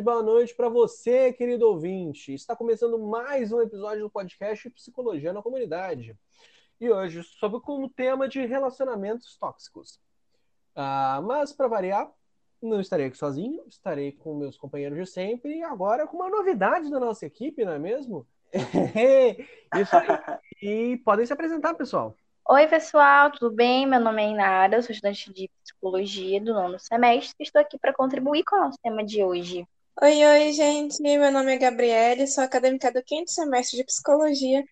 tarde, boa noite para você, querido ouvinte. Está começando mais um episódio do podcast Psicologia na Comunidade. E hoje sobre o tema de relacionamentos tóxicos. Ah, mas, para variar, não estarei aqui sozinho, estarei com meus companheiros de sempre e agora com uma novidade da nossa equipe, não é mesmo? Isso aí. E podem se apresentar, pessoal. Oi, pessoal, tudo bem? Meu nome é Inara, sou estudante de psicologia do nono semestre e estou aqui para contribuir com o nosso tema de hoje. Oi, oi, gente. Meu nome é Gabriele, sou acadêmica do quinto semestre de psicologia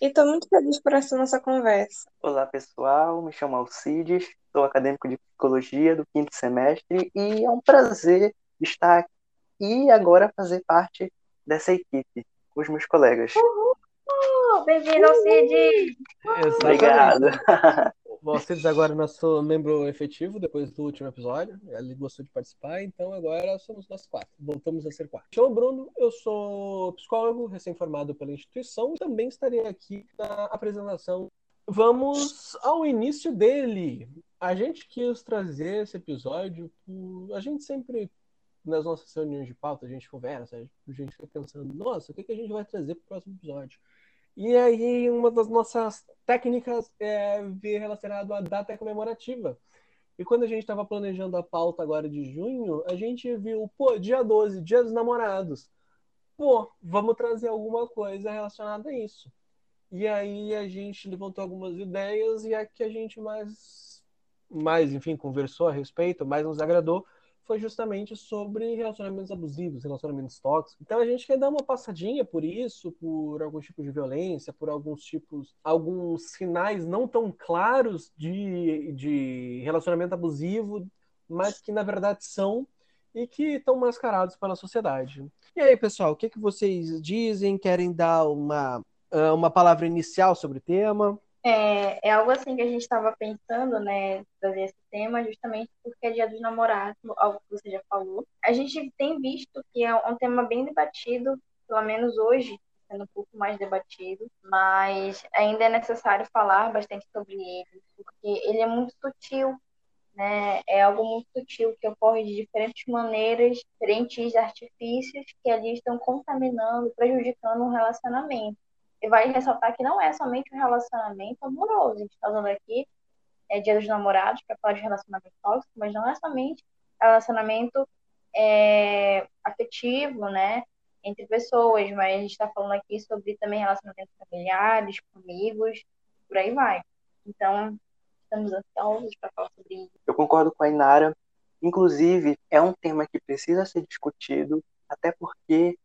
e estou muito feliz por essa nossa conversa. Olá, pessoal. Me chamo Alcides, sou acadêmico de psicologia do quinto semestre e é um prazer estar aqui e agora fazer parte dessa equipe com os meus colegas. Uhul! Bem-vindo ao CID! Obrigado. O Alcides agora é nosso membro efetivo depois do último episódio. Ele gostou de participar, então agora somos nós quatro. Voltamos a ser quatro. Sou Bruno, eu sou psicólogo, recém-formado pela instituição e também estarei aqui na apresentação. Vamos ao início dele. A gente quis trazer esse episódio, por... a gente sempre nas nossas reuniões de pauta, a gente conversa, a gente fica pensando, nossa, o que a gente vai trazer para o próximo episódio? E aí, uma das nossas técnicas é ver relacionado à data comemorativa. E quando a gente estava planejando a pauta agora de junho, a gente viu, pô, dia 12, dia dos namorados. Pô, vamos trazer alguma coisa relacionada a isso. E aí a gente levantou algumas ideias e a que a gente mais, mais enfim, conversou a respeito, mais nos agradou, foi justamente sobre relacionamentos abusivos, relacionamentos tóxicos. Então a gente quer dar uma passadinha por isso, por alguns tipos de violência, por alguns tipos, alguns sinais não tão claros de, de relacionamento abusivo, mas que na verdade são e que estão mascarados pela sociedade. E aí, pessoal, o que, que vocês dizem? Querem dar uma, ah, uma palavra inicial sobre o tema? É, é algo assim que a gente estava pensando, né, trazer esse tema, justamente porque é dia dos namorados, algo que você já falou. A gente tem visto que é um tema bem debatido, pelo menos hoje, sendo um pouco mais debatido, mas ainda é necessário falar bastante sobre ele, porque ele é muito sutil, né? É algo muito sutil que ocorre de diferentes maneiras, diferentes artifícios que ali estão contaminando, prejudicando um relacionamento e vai ressaltar que não é somente um relacionamento amoroso. A gente está usando aqui é, Dia dos Namorados para falar de relacionamento tóxico, mas não é somente relacionamento é, afetivo, né? Entre pessoas, mas a gente está falando aqui sobre também relacionamentos familiares, com amigos, por aí vai. Então, estamos ansiosos para falar sobre isso. Eu concordo com a Inara. Inclusive, é um tema que precisa ser discutido, até porque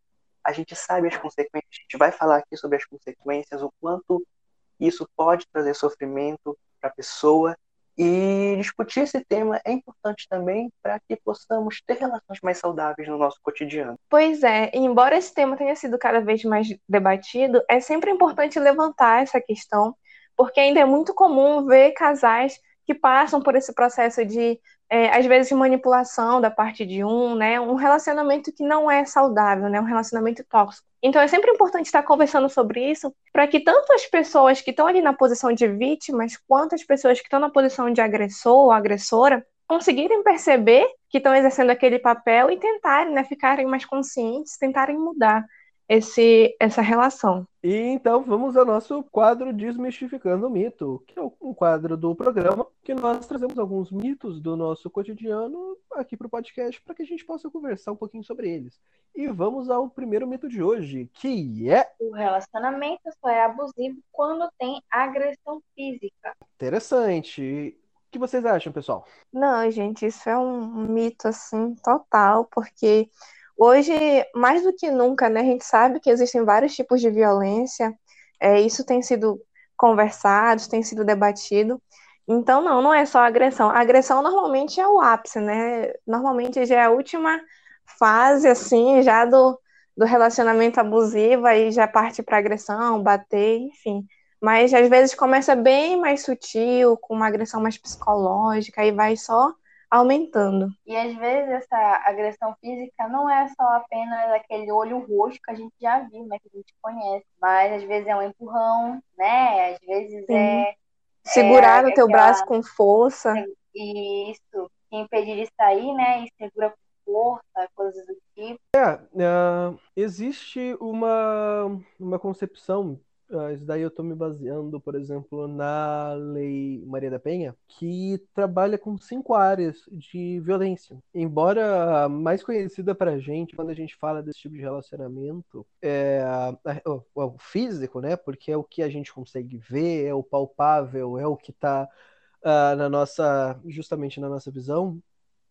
a gente sabe as consequências, a gente vai falar aqui sobre as consequências, o quanto isso pode trazer sofrimento para a pessoa. E discutir esse tema é importante também para que possamos ter relações mais saudáveis no nosso cotidiano. Pois é, embora esse tema tenha sido cada vez mais debatido, é sempre importante levantar essa questão, porque ainda é muito comum ver casais que passam por esse processo de é, às vezes manipulação da parte de um, né? Um relacionamento que não é saudável, né? Um relacionamento tóxico. Então é sempre importante estar conversando sobre isso para que tanto as pessoas que estão ali na posição de vítimas quanto as pessoas que estão na posição de agressor ou agressora conseguirem perceber que estão exercendo aquele papel e tentarem, né, ficarem mais conscientes, tentarem mudar esse, essa relação. E então vamos ao nosso quadro Desmistificando o Mito, que é um quadro do programa que nós trazemos alguns mitos do nosso cotidiano aqui para o podcast para que a gente possa conversar um pouquinho sobre eles. E vamos ao primeiro mito de hoje, que é. O relacionamento só é abusivo quando tem agressão física. Interessante. O que vocês acham, pessoal? Não, gente, isso é um mito assim total, porque Hoje, mais do que nunca, né, a gente sabe que existem vários tipos de violência, é, isso tem sido conversado, tem sido debatido. Então, não, não é só agressão. A agressão normalmente é o ápice, né? Normalmente já é a última fase, assim, já do, do relacionamento abusivo, aí já parte para agressão, bater, enfim. Mas às vezes começa bem mais sutil, com uma agressão mais psicológica, aí vai só aumentando. E às vezes essa agressão física não é só apenas aquele olho roxo que a gente já viu, né, que a gente conhece, mas às vezes é um empurrão, né? Às vezes Sim. é segurar é, no teu aquela... braço com força. Isso, impedir de sair, né? E segura força, coisas do tipo. É, uh, existe uma, uma concepção isso daí eu estou me baseando, por exemplo, na Lei Maria da Penha, que trabalha com cinco áreas de violência. Embora mais conhecida para a gente, quando a gente fala desse tipo de relacionamento, é o, o, físico, né? Porque é o que a gente consegue ver, é o palpável, é o que está uh, ah, na nossa, justamente na nossa visão.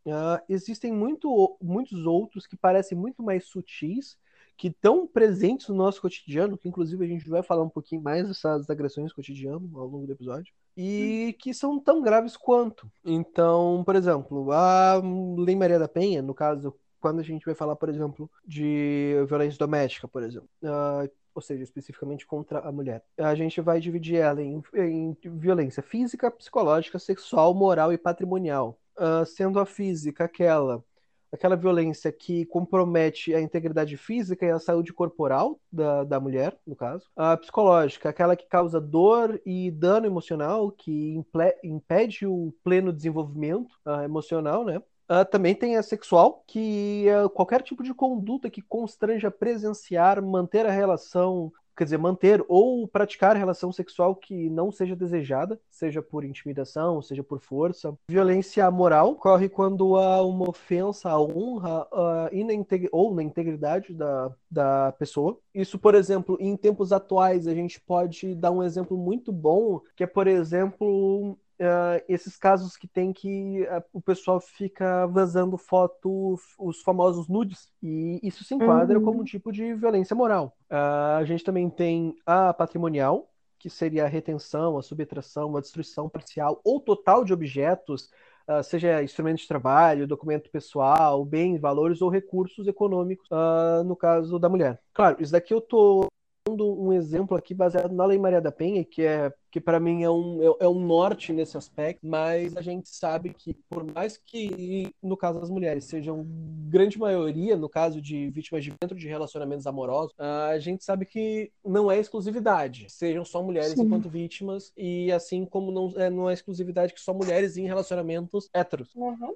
Uh, existem muito, muitos outros que parecem muito mais sutis que estão presentes no nosso cotidiano, que inclusive a gente vai falar um pouquinho mais dessas agressões cotidiano ao longo do episódio, e que são tão graves quanto. Então, por exemplo, a Lei Maria da Penha, no caso, quando a gente vai falar, por exemplo, de violência doméstica, por exemplo, uh, ou seja, especificamente contra a mulher, a gente vai dividir ela em, em violência física, psicológica, sexual, moral e patrimonial. Uh, sendo a física aquela aquela violência que compromete a integridade física e a saúde corporal da, da mulher, no caso. A psicológica, aquela que causa dor e dano emocional, que impede o pleno desenvolvimento uh, emocional, né? Uh, também tem a sexual, que uh, qualquer tipo de conduta que constranja presenciar, manter a relação quer dizer, manter ou praticar relação sexual que não seja desejada, seja por intimidação, seja por força. Violência moral ocorre quando há uma ofensa à honra uh, e na ou na integridade da, da pessoa. Isso, por exemplo, em tempos atuais, a gente pode dar um exemplo muito bom, que é, por exemplo, uh, esses casos que tem que uh, o pessoal fica vazando foto, os famosos nudes, e isso se enquadra uhum. como um tipo de violência moral. Uh, a gente também tem a patrimonial, que seria a retenção, a subtração, a destruição parcial ou total de objetos, Uh, seja instrumento de trabalho, documento pessoal, bens, valores ou recursos econômicos, uh, no caso da mulher. Claro, isso daqui eu estou dando um exemplo aqui baseado na Lei Maria da Penha, que é que para mim é um, é, é, um norte nesse aspecto, mas a gente sabe que, por mais que, no caso das mulheres, sejam grande maioria, no caso de vítimas de dentro de relacionamentos amorosos, a gente sabe que não é exclusividade, sejam só mulheres Sim. enquanto vítimas, e assim como não é, não é exclusividade que só mulheres em relacionamentos héteros. Uhum.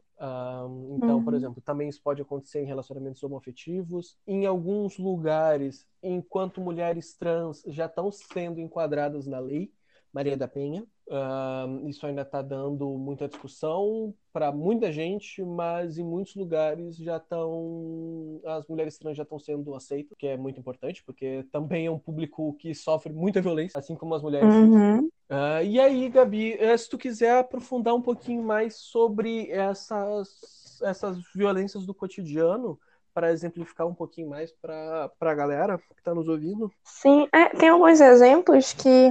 então, uhum. por exemplo, também isso pode acontecer em relacionamentos homoafetivos. Em alguns lugares, enquanto mulheres trans já estão sendo enquadradas na lei, Maria da Penha. Uh, isso ainda está dando muita discussão para muita gente, mas em muitos lugares já estão. As mulheres trans já estão sendo aceitas, que é muito importante, porque também é um público que sofre muita violência, assim como as mulheres. Uhum. Uh, e aí, Gabi, eh, se tu quiser aprofundar um pouquinho mais sobre essas, essas violências do cotidiano, para exemplificar um pouquinho mais para a galera que está nos ouvindo. Sim, é, tem alguns exemplos que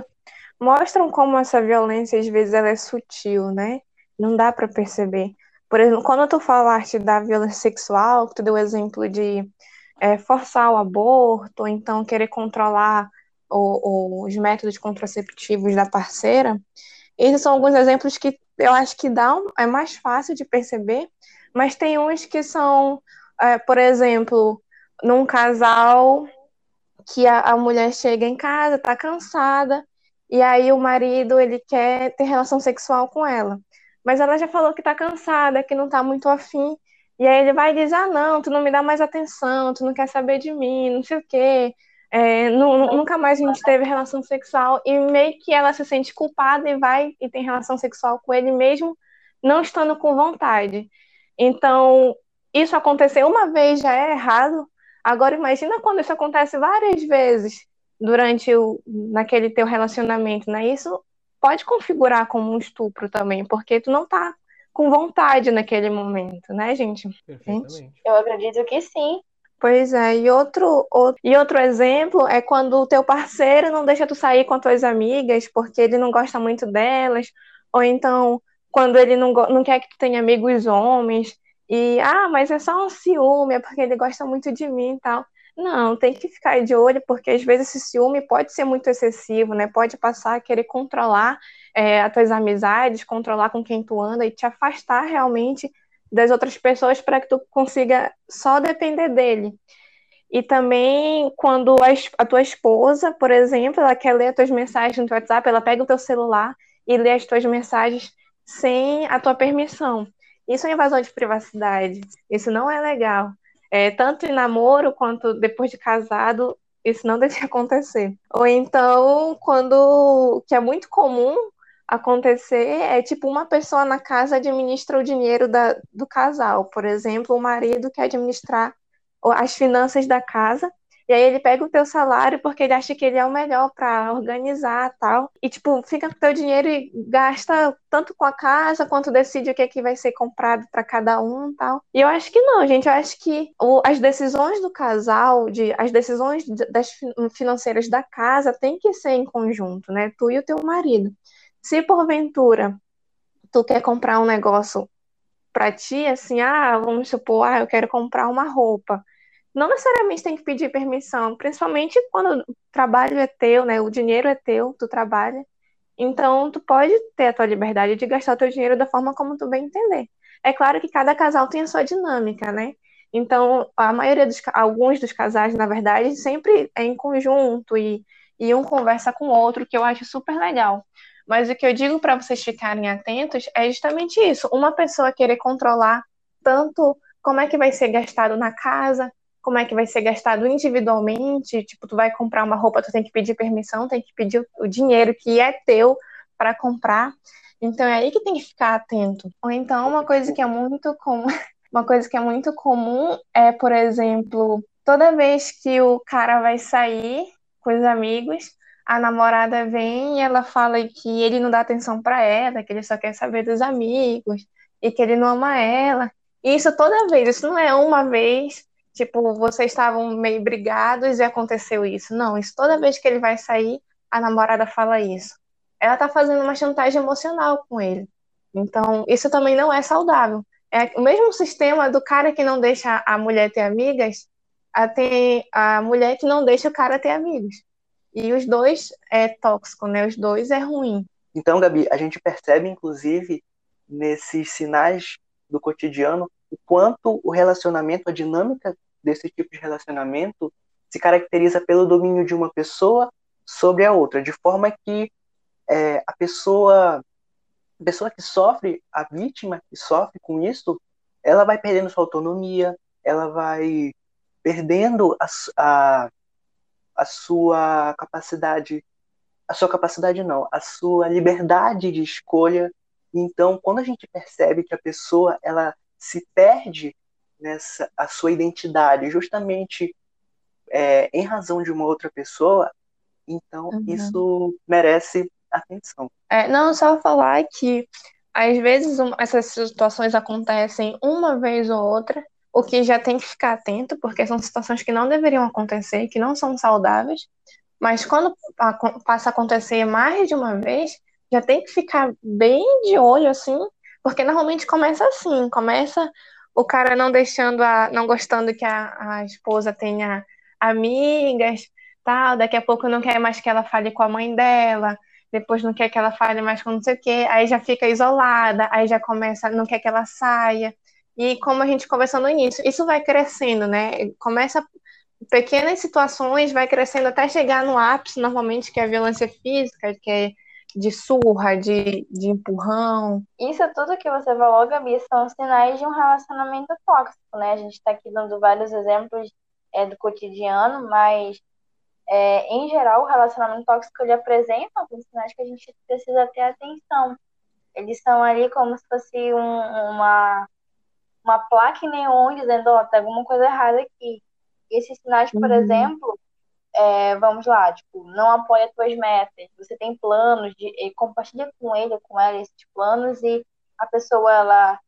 mostram como essa violência às vezes ela é sutil, né? Não dá para perceber. Por exemplo, quando tu falaste da violência sexual, tu deu o exemplo de é, forçar o aborto, ou então querer controlar o, o, os métodos contraceptivos da parceira, esses são alguns exemplos que eu acho que dá um, é mais fácil de perceber, mas tem uns que são, é, por exemplo, num casal que a, a mulher chega em casa, tá cansada, e aí o marido, ele quer ter relação sexual com ela. Mas ela já falou que tá cansada, que não tá muito afim. E aí ele vai dizer, ah, não, tu não me dá mais atenção, tu não quer saber de mim, não sei o quê. É, nunca mais a gente teve relação sexual. E meio que ela se sente culpada e vai e tem relação sexual com ele mesmo, não estando com vontade. Então, isso acontecer uma vez já é errado. Agora imagina quando isso acontece várias vezes durante o naquele teu relacionamento, né? Isso pode configurar como um estupro também, porque tu não tá com vontade naquele momento, né, gente? Perfeitamente. Eu acredito que sim. Pois é, e outro, outro, e outro exemplo é quando o teu parceiro não deixa tu sair com as tuas amigas porque ele não gosta muito delas, ou então quando ele não, não quer que tu tenha amigos homens, e ah, mas é só um ciúme, é porque ele gosta muito de mim e tal. Não, tem que ficar de olho, porque às vezes esse ciúme pode ser muito excessivo, né? Pode passar a querer controlar é, as tuas amizades, controlar com quem tu anda e te afastar realmente das outras pessoas para que tu consiga só depender dele. E também quando a, tua esposa, por exemplo, ela quer ler as tuas mensagens no teu WhatsApp, ela pega o teu celular e lê as tuas mensagens sem a tua permissão. Isso é invasão de privacidade. Isso não é legal. É, tanto em namoro quanto depois de casado, isso não deve acontecer. Ou então, quando que é muito comum acontecer, é tipo uma pessoa na casa administra o dinheiro da, do casal. Por exemplo, o marido quer administrar as finanças da casa e aí ele pega o teu salário porque ele acha que ele é o melhor para organizar tal. E tipo, fica com o teu dinheiro e gasta tanto com a casa quanto decide o que é que vai ser comprado para cada um tal. E eu acho que não, gente. Eu acho que o, as decisões do casal, de, as decisões das financeiras da casa tem que ser em conjunto, né? Tu e o teu marido. Se porventura tu quer comprar um negócio para ti, assim, ah, vamos supor, ah, eu quero comprar uma roupa não necessariamente tem que pedir permissão, principalmente quando o trabalho é teu, né? O dinheiro é teu, tu trabalha. Então, tu pode ter a tua liberdade de gastar o teu dinheiro da forma como tu bem entender. É claro que cada casal tem a sua dinâmica, né? Então, a maioria dos alguns dos casais, na verdade, sempre é em conjunto e, e um conversa com o outro, que eu acho super legal. Mas o que eu digo para vocês ficarem atentos é justamente isso: uma pessoa querer controlar tanto como é que vai ser gastado na casa, como é que vai ser gastado individualmente, tipo, tu vai comprar uma roupa, tu tem que pedir permissão, tem que pedir o dinheiro que é teu para comprar. Então é aí que tem que ficar atento. Ou então uma coisa que é muito comum, uma coisa que é muito comum é, por exemplo, toda vez que o cara vai sair com os amigos, a namorada vem e ela fala que ele não dá atenção para ela, que ele só quer saber dos amigos e que ele não ama ela. Isso toda vez, isso não é uma vez, tipo, vocês estavam meio brigados e aconteceu isso. Não, isso toda vez que ele vai sair, a namorada fala isso. Ela tá fazendo uma chantagem emocional com ele. Então, isso também não é saudável. É o mesmo sistema do cara que não deixa a mulher ter amigas, a, tem a mulher que não deixa o cara ter amigos. E os dois é tóxico, né? Os dois é ruim. Então, Gabi, a gente percebe, inclusive, nesses sinais do cotidiano, o quanto o relacionamento, a dinâmica desse tipo de relacionamento se caracteriza pelo domínio de uma pessoa sobre a outra, de forma que é, a pessoa a pessoa que sofre, a vítima que sofre com isso, ela vai perdendo sua autonomia, ela vai perdendo a, a, a sua capacidade, a sua capacidade não, a sua liberdade de escolha. Então, quando a gente percebe que a pessoa ela se perde nessa a sua identidade justamente é, em razão de uma outra pessoa, então uhum. isso merece atenção. É, não, só falar que às vezes essas situações acontecem uma vez ou outra, o que já tem que ficar atento, porque são situações que não deveriam acontecer, que não são saudáveis, mas quando passa a acontecer mais de uma vez, já tem que ficar bem de olho, assim, porque normalmente começa assim, começa o cara não deixando a, não gostando que a, a esposa tenha amigas, tal, daqui a pouco não quer mais que ela fale com a mãe dela, depois não quer que ela fale mais com não sei o quê, aí já fica isolada, aí já começa, não quer que ela saia. E como a gente conversou no início, isso vai crescendo, né? Começa pequenas situações, vai crescendo até chegar no ápice, normalmente, que é a violência física, que é de surra, de, de empurrão. Isso é tudo que você falou, Gabi, são sinais de um relacionamento tóxico, né? A gente está aqui dando vários exemplos é, do cotidiano, mas é, em geral o relacionamento tóxico ele apresenta alguns sinais que a gente precisa ter atenção. Eles são ali como se fosse um, uma, uma placa em neon dizendo, ó, oh, tem alguma coisa errada aqui. E esses sinais, por uhum. exemplo, é, vamos lá, tipo, não apoia tuas metas, você tem planos, de, compartilha com ele, com ela esses planos e a pessoa, ela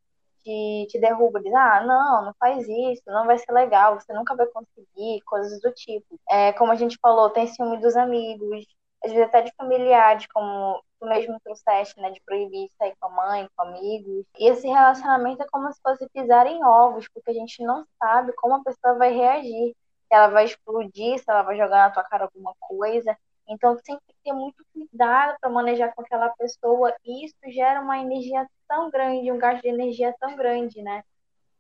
te, te derruba, diz, ah, não, não faz isso, não vai ser legal, você nunca vai conseguir, coisas do tipo. É, como a gente falou, tem ciúme dos amigos, às vezes até de familiares, como tu mesmo trouxeste, né, de proibir sair com a mãe, com amigos. E esse relacionamento é como se fosse pisar em ovos, porque a gente não sabe como a pessoa vai reagir se ela vai explodir, se ela vai jogar na tua cara alguma coisa. Então, tu tem que ter muito cuidado para manejar com aquela pessoa. E isso gera uma energia tão grande, um gasto de energia tão grande, né?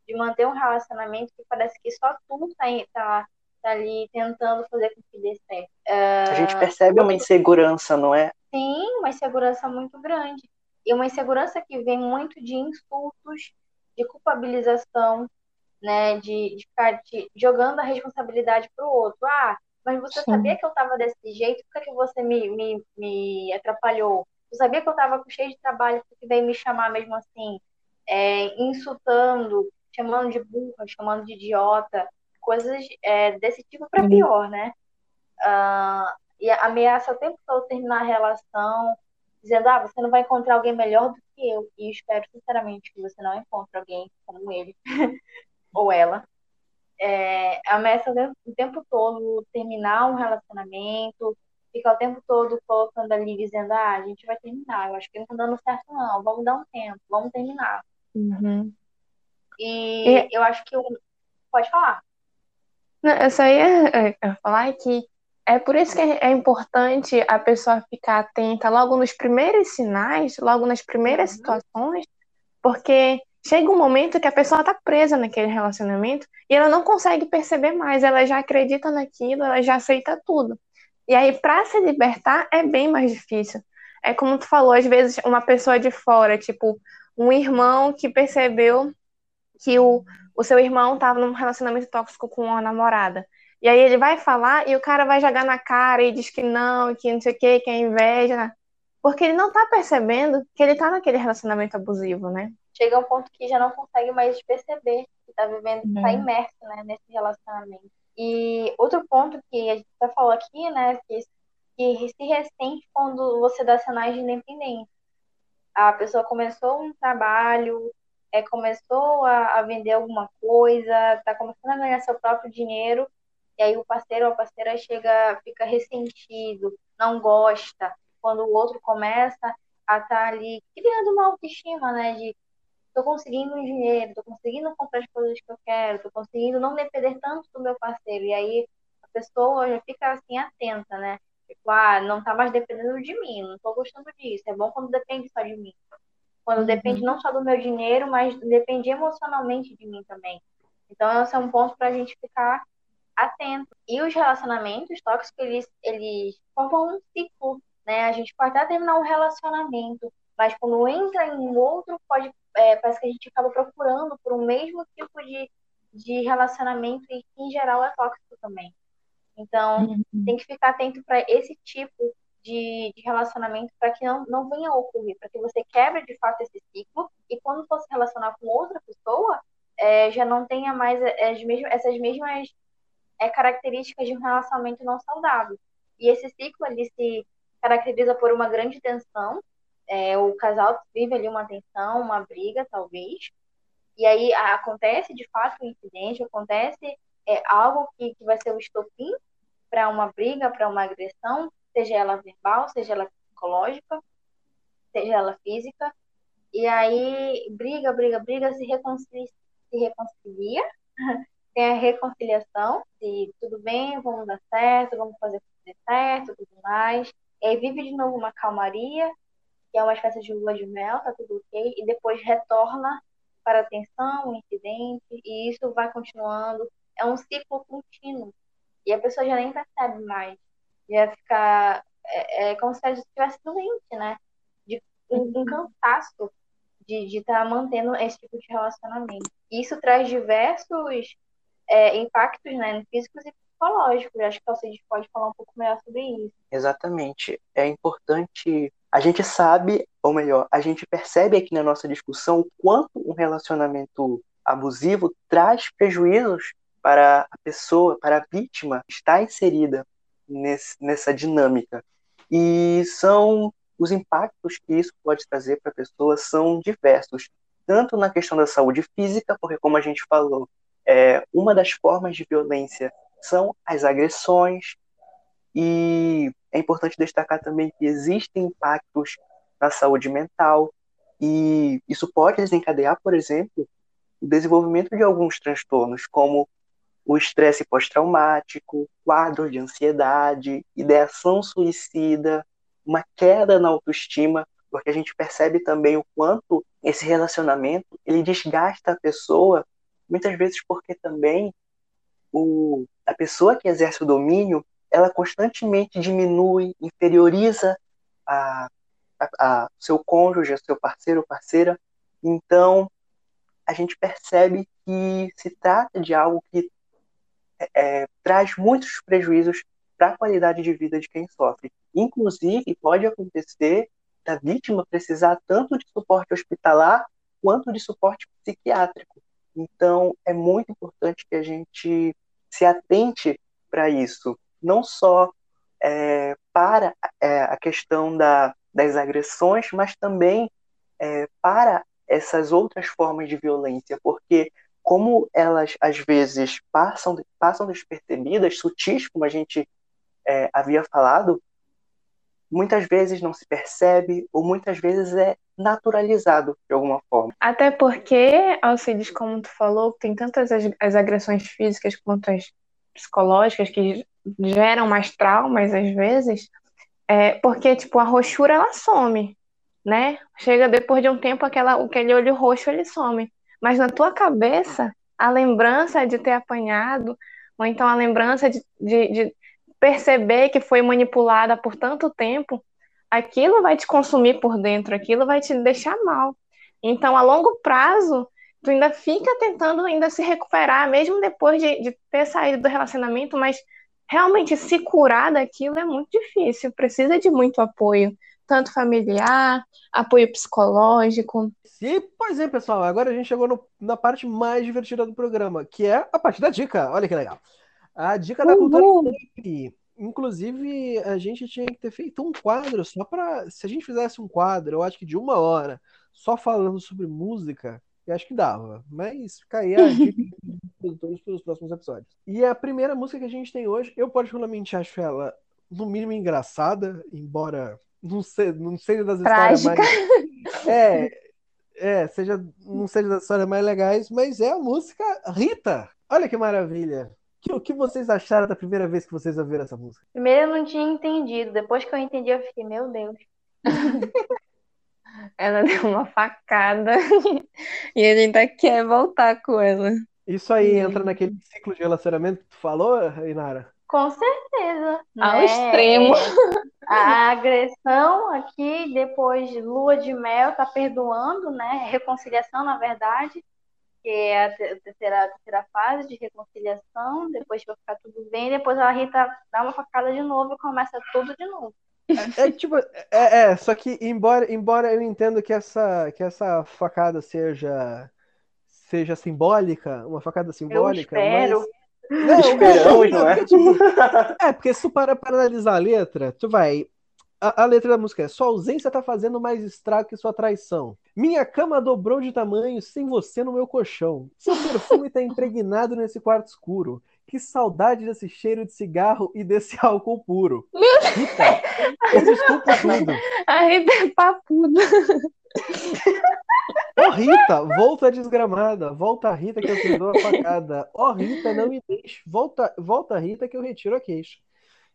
De manter um relacionamento que parece que só tu tá, tá, tá ali tentando fazer com que dê certo. Uh, a gente percebe uma insegurança, não é? Sim, uma insegurança muito grande. E uma insegurança que vem muito de insultos, de culpabilização, né? De, de ficar de, jogando a responsabilidade para o outro. Ah, mas você Sim. sabia que eu estava desse jeito? Por que, você me, me, me atrapalhou? Você sabia que eu estava cheio de trabalho, por que veio me chamar mesmo assim? É, insultando, chamando de burra, chamando de idiota, coisas é, desse tipo para pior, né? Uh, e ameaça o tempo todo terminar a relação, dizendo, ah, você não vai encontrar alguém melhor do que eu. E espero sinceramente que você não encontre alguém como ele ou ela. É, ameaça o tempo todo terminar um relacionamento, fica o tempo todo colocando ali, dizendo, ah, a gente vai terminar, eu acho que não tá dando certo não, vamos dar um tempo, vamos terminar. Uhum. E, e, eu acho que eu... pode falar. Não, eu só ia, ia falar que é por isso que é importante a pessoa ficar atenta logo nos primeiros sinais, logo nas primeiras uhum. situações, porque chega um momento que a pessoa está presa naquele relacionamento e ela não consegue perceber mais, ela já acredita naquilo, ela já aceita tudo. E aí, para se libertar, é bem mais difícil. É como tu falou, às vezes, uma pessoa de fora, tipo, um irmão que percebeu que o, o seu irmão estava num relacionamento tóxico com uma namorada. E aí ele vai falar e o cara vai jogar na cara e diz que não, que não sei o que, que é inveja. Né? Porque ele não tá percebendo que ele tá naquele relacionamento abusivo, né? Chega um ponto que já não consegue mais perceber que tá vivendo, que tá uhum. imerso né, nesse relacionamento. E outro ponto que a gente até falou aqui, né, que, que se ressente quando você dá sinais de independência. A pessoa começou um trabalho, é, começou a, a vender alguma coisa, está começando a ganhar seu próprio dinheiro, e aí o parceiro ou a parceira chega, fica ressentido, não gosta, quando o outro começa a estar tá ali criando uma autoestima, né, de tô conseguindo um dinheiro, tô conseguindo comprar as coisas que eu quero, tô conseguindo não depender tanto do meu parceiro, e aí a pessoa já fica assim atenta, né, tipo, ah, não tá mais dependendo de mim, não tô gostando disso, é bom quando depende só de mim. Quando uhum. depende não só do meu dinheiro, mas depende emocionalmente de mim também. Então, esse é um ponto para a gente ficar atento. E os relacionamentos tóxicos, eles, eles formam um ciclo, né? A gente pode até terminar um relacionamento, mas quando entra em um outro, pode, é, parece que a gente acaba procurando por um mesmo tipo de, de relacionamento e que, em geral, é tóxico também. Então, uhum. tem que ficar atento para esse tipo de, de relacionamento para que não, não venha a ocorrer, para que você quebre de fato esse ciclo e quando for se relacionar com outra pessoa, é, já não tenha mais as mesmas, essas mesmas é, características de um relacionamento não saudável. E esse ciclo ele se caracteriza por uma grande tensão, é, o casal vive ali uma tensão, uma briga, talvez, e aí acontece de fato um incidente, acontece é, algo que, que vai ser o estopim para uma briga, para uma agressão, seja ela verbal, seja ela psicológica, seja ela física, e aí briga, briga, briga, se reconcilia, se reconcilia. Tem a reconciliação, de tudo bem, vamos dar certo, vamos fazer tudo certo, tudo mais. E aí vive de novo uma calmaria, que é uma espécie de lua de mel, tá tudo ok, e depois retorna para a tensão, o incidente, e isso vai continuando. É um ciclo contínuo. E a pessoa já nem percebe mais. Já fica. É, é como se estivesse doente, né? De um, um cansaço de estar tá mantendo esse tipo de relacionamento. Isso traz diversos é, impactos né, físicos e psicológicos. Acho que Alcides pode falar um pouco melhor sobre isso. Exatamente. É importante. A gente sabe, ou melhor, a gente percebe aqui na nossa discussão o quanto um relacionamento abusivo traz prejuízos para a pessoa, para a vítima que está inserida nesse, nessa dinâmica. E são os impactos que isso pode trazer para a pessoa são diversos, tanto na questão da saúde física, porque como a gente falou, é, uma das formas de violência são as agressões, e é importante destacar também que existem impactos na saúde mental, e isso pode desencadear, por exemplo, o desenvolvimento de alguns transtornos, como o estresse pós-traumático, quadro de ansiedade, ideação suicida, uma queda na autoestima, porque a gente percebe também o quanto esse relacionamento ele desgasta a pessoa muitas vezes porque também o, a pessoa que exerce o domínio, ela constantemente diminui, inferioriza a, a, a seu cônjuge, seu parceiro ou parceira. Então, a gente percebe que se trata de algo que é, traz muitos prejuízos para a qualidade de vida de quem sofre. Inclusive, pode acontecer da vítima precisar tanto de suporte hospitalar quanto de suporte psiquiátrico. Então, é muito importante que a gente se atente para isso, não só é, para é, a questão da, das agressões, mas também é, para essas outras formas de violência, porque como elas às vezes passam passam despercebidas, sutis, como a gente é, havia falado, muitas vezes não se percebe ou muitas vezes é naturalizado de alguma forma. Até porque, Alcides, como tu falou, tem tantas as, agressões físicas quanto as psicológicas que geram mais traumas às vezes, é, porque tipo a roxura ela some, né? Chega depois de um tempo aquela aquele olho roxo ele some, mas na tua cabeça a lembrança de ter apanhado ou então a lembrança de, de, de perceber que foi manipulada por tanto tempo, aquilo vai te consumir por dentro, aquilo vai te deixar mal. Então, a longo prazo, tu ainda fica tentando ainda se recuperar, mesmo depois de, de ter saído do relacionamento, mas realmente se curar daquilo é muito difícil, precisa de muito apoio, tanto familiar, apoio psicológico. E, pois é, pessoal, agora a gente chegou no, na parte mais divertida do programa, que é a parte da dica. Olha que legal. A dica da cultura pop. Inclusive, a gente tinha que ter feito um quadro só para. Se a gente fizesse um quadro, eu acho que de uma hora, só falando sobre música, eu acho que dava. Mas fica aí a dica dos para os próximos episódios. E a primeira música que a gente tem hoje, eu particularmente acho ela, no mínimo, engraçada, embora não, sei, não seja das histórias mais. É, é, seja, não seja das histórias mais legais, mas é a música Rita. Olha que maravilha. Que, o que vocês acharam da primeira vez que vocês ouviram essa música? Primeiro eu não tinha entendido, depois que eu entendi, eu fiquei, meu Deus. ela deu uma facada e ele ainda quer voltar com ela. Isso aí entra naquele ciclo de relacionamento que tu falou, Inara? Com certeza. Ao né? extremo. A agressão aqui, depois de lua de mel, tá perdoando, né? Reconciliação, na verdade que é a terceira, a terceira fase de reconciliação, depois vai ficar tudo bem, depois a Rita dá uma facada de novo e começa tudo de novo. É, é tipo, é, é, só que embora, embora eu entendo que essa, que essa facada seja seja simbólica, uma facada simbólica, eu espero. mas não, Esperamos, não é? Tipo, é, porque se tu para para analisar a letra, tu vai a, a, letra da música é: Sua ausência tá fazendo mais estrago que sua traição. Minha cama dobrou de tamanho sem você no meu colchão. Seu perfume tá impregnado nesse quarto escuro. Que saudade desse cheiro de cigarro e desse álcool puro. Rita, eu desculpo tudo. A Rita é papuda. Ô oh, Rita, volta desgramada. Volta Rita que eu te dou a facada. Ó oh, Rita, não me deixe. Volta, volta Rita que eu retiro a queixa.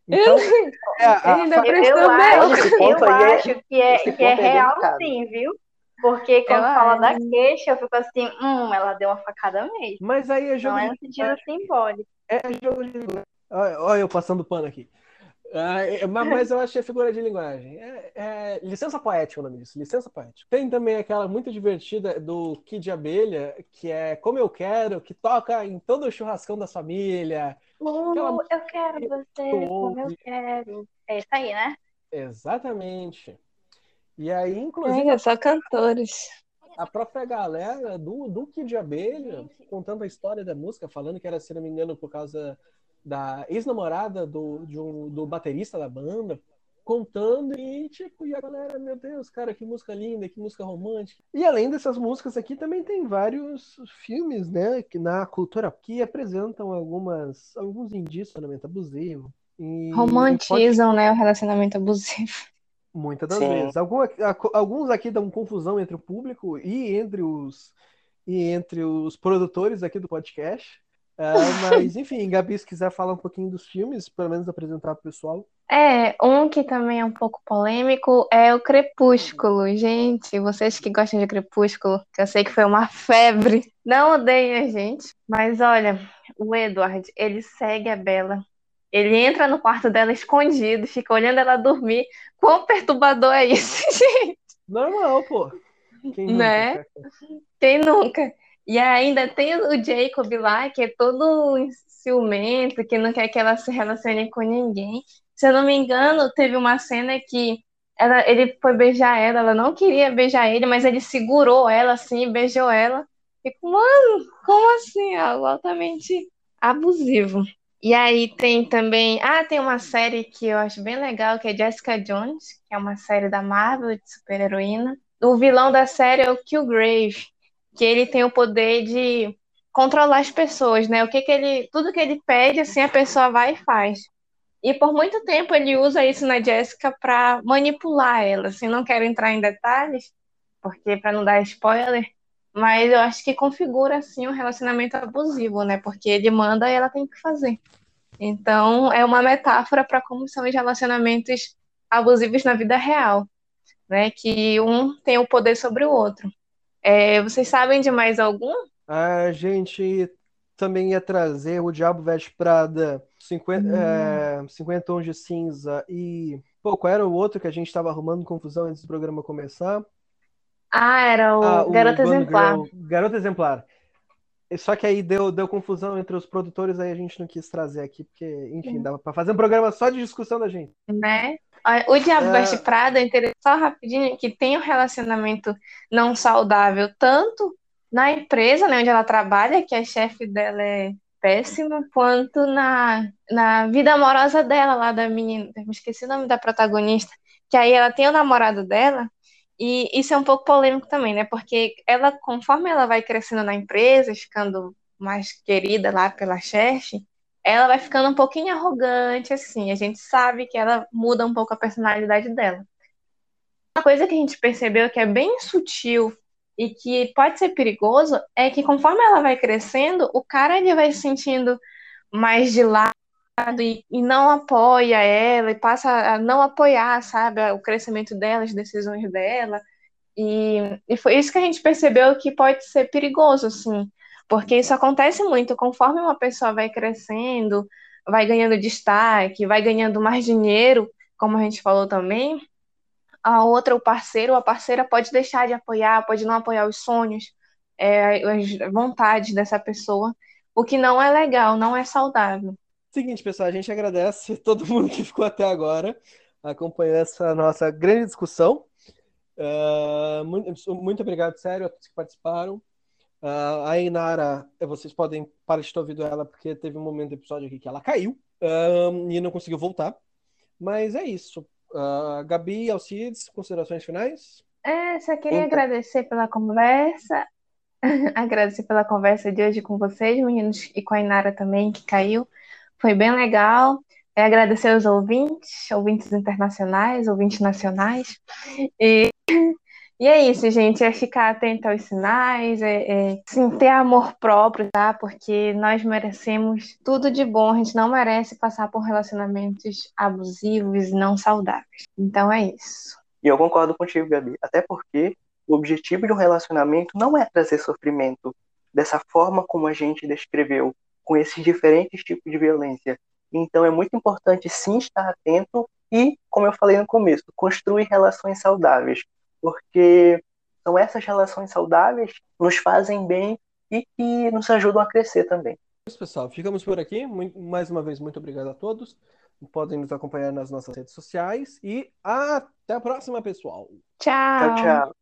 Então, é, a, ainda eu, eu, acho, eu acho que é, que é real sim, viu? Porque quando eu fala da queixa, eu fico assim, hum, ela deu uma facada mesmo. Mas aí é jogo Não é no sentido simbólico. É jogo de Olha eu passando pano aqui. Ah, mas eu achei figura de linguagem. É, é, licença poética o nome disso, licença poética. Tem também aquela muito divertida do Kid Abelha, que é Como Eu Quero, que toca em todo o churrascão da família. Lulu, eu quero você, como eu quero. É isso aí, né? Exatamente. E aí, inclusive. Só cantores. A própria galera do, do Kid Abelha, contando a história da música, falando que era, se não me engano, por causa da ex-namorada do, um, do baterista da banda, contando e tipo, e a galera, meu Deus, cara, que música linda, que música romântica. E além dessas músicas aqui, também tem vários filmes, né, que na cultura que apresentam algumas alguns indícios de relacionamento abusivo. E Romantizam, pode... né, o relacionamento abusivo. Muitas das Sim. vezes. Algum, alguns aqui dão confusão entre o público e entre os e entre os produtores aqui do podcast. É, mas, enfim, Gabi, se quiser falar um pouquinho dos filmes, pelo menos apresentar para o pessoal. É, um que também é um pouco polêmico é o Crepúsculo. Gente, vocês que gostam de Crepúsculo, que eu sei que foi uma febre, não odeiem a gente. Mas olha, o Edward, ele segue a Bella. Ele entra no quarto dela escondido, fica olhando ela dormir. Quão perturbador é isso, gente? Normal, pô. Quem né? Quem nunca? E ainda tem o Jacob lá, que é todo ciumento, que não quer que ela se relacione com ninguém. Se eu não me engano, teve uma cena que ela, ele foi beijar ela, ela não queria beijar ele, mas ele segurou ela assim, beijou ela. Fico, mano, como assim? Algo altamente abusivo. E aí tem também. Ah, tem uma série que eu acho bem legal, que é Jessica Jones, que é uma série da Marvel de super-heroína. O vilão da série é o Killgrave, que ele tem o poder de controlar as pessoas, né? O que que ele, tudo que ele pede, assim, a pessoa vai e faz. E por muito tempo ele usa isso na Jessica para manipular ela. Assim, não quero entrar em detalhes, porque para não dar spoiler, mas eu acho que configura assim um relacionamento abusivo, né? Porque ele manda e ela tem que fazer. Então, é uma metáfora para como são os relacionamentos abusivos na vida real, né? Que um tem o poder sobre o outro. É, vocês sabem de mais algum? A gente também ia trazer o Diabo Veste Prada, 50, hum. é, 50 Tons de Cinza e. Pô, qual era o outro que a gente estava arrumando confusão antes do programa começar? Ah, era o, ah, o Garota Exemplar. Girl, Garota Exemplar. Só que aí deu, deu confusão entre os produtores, aí a gente não quis trazer aqui, porque, enfim, dava para fazer um programa só de discussão da gente. Né? O Diabo é... Veste Prada, interessante, só rapidinho, que tem um relacionamento não saudável, tanto na empresa, né, onde ela trabalha, que a chefe dela é péssima, quanto na, na vida amorosa dela, lá da menina, me esqueci o nome da protagonista, que aí ela tem o namorado dela, e isso é um pouco polêmico também, né? Porque ela, conforme ela vai crescendo na empresa, ficando mais querida lá pela chefe, ela vai ficando um pouquinho arrogante, assim. A gente sabe que ela muda um pouco a personalidade dela. Uma coisa que a gente percebeu que é bem sutil e que pode ser perigoso é que conforme ela vai crescendo, o cara ele vai se sentindo mais de lado e, e, não apoia ela e passa a não apoiar, sabe, o crescimento dela, as decisões dela. E, e foi isso que a gente percebeu que pode ser perigoso, assim, porque isso acontece muito conforme uma pessoa vai crescendo, vai ganhando destaque, vai ganhando mais dinheiro, como a gente falou também, a outra, o parceiro, a parceira pode deixar de apoiar, pode não apoiar os sonhos, é, as vontades dessa pessoa, o que não é legal, não é saudável. Seguinte, pessoal, a gente agradece todo mundo que ficou até agora acompanhando essa nossa grande discussão. Uh, muito, muito, obrigado, sério, a todos que participaram. Uh, a Inara, vocês podem parar de estar ouvindo ela, porque teve um momento do episódio aqui que ela caiu uh, e não conseguiu voltar. Mas é isso. Uh, Gabi, Alcides, considerações finais? É, só queria Eita. agradecer pela conversa, agradecer pela conversa de hoje com vocês, meninos, e com a Inara também, que caiu. Foi bem legal. É agradecer aos ouvintes, ouvintes internacionais, ouvintes nacionais. E, e é isso, gente. É ficar atento aos sinais, é, é sim, ter amor próprio, tá? Porque nós merecemos tudo de bom. A gente não merece passar por relacionamentos abusivos e não saudáveis. Então é isso. E eu concordo contigo, Gabi. Até porque o objetivo de um relacionamento não é trazer sofrimento dessa forma como a gente descreveu com esses diferentes tipos de violência. Então é muito importante sim estar atento e, como eu falei no começo, construir relações saudáveis, porque são essas relações saudáveis que nos fazem bem e que nos ajudam a crescer também. É isso, pessoal. Ficamos por aqui. Mais uma vez, muito obrigado a todos. Podem nos acompanhar nas nossas redes sociais e até a próxima, pessoal. Tchau, tchau. tchau.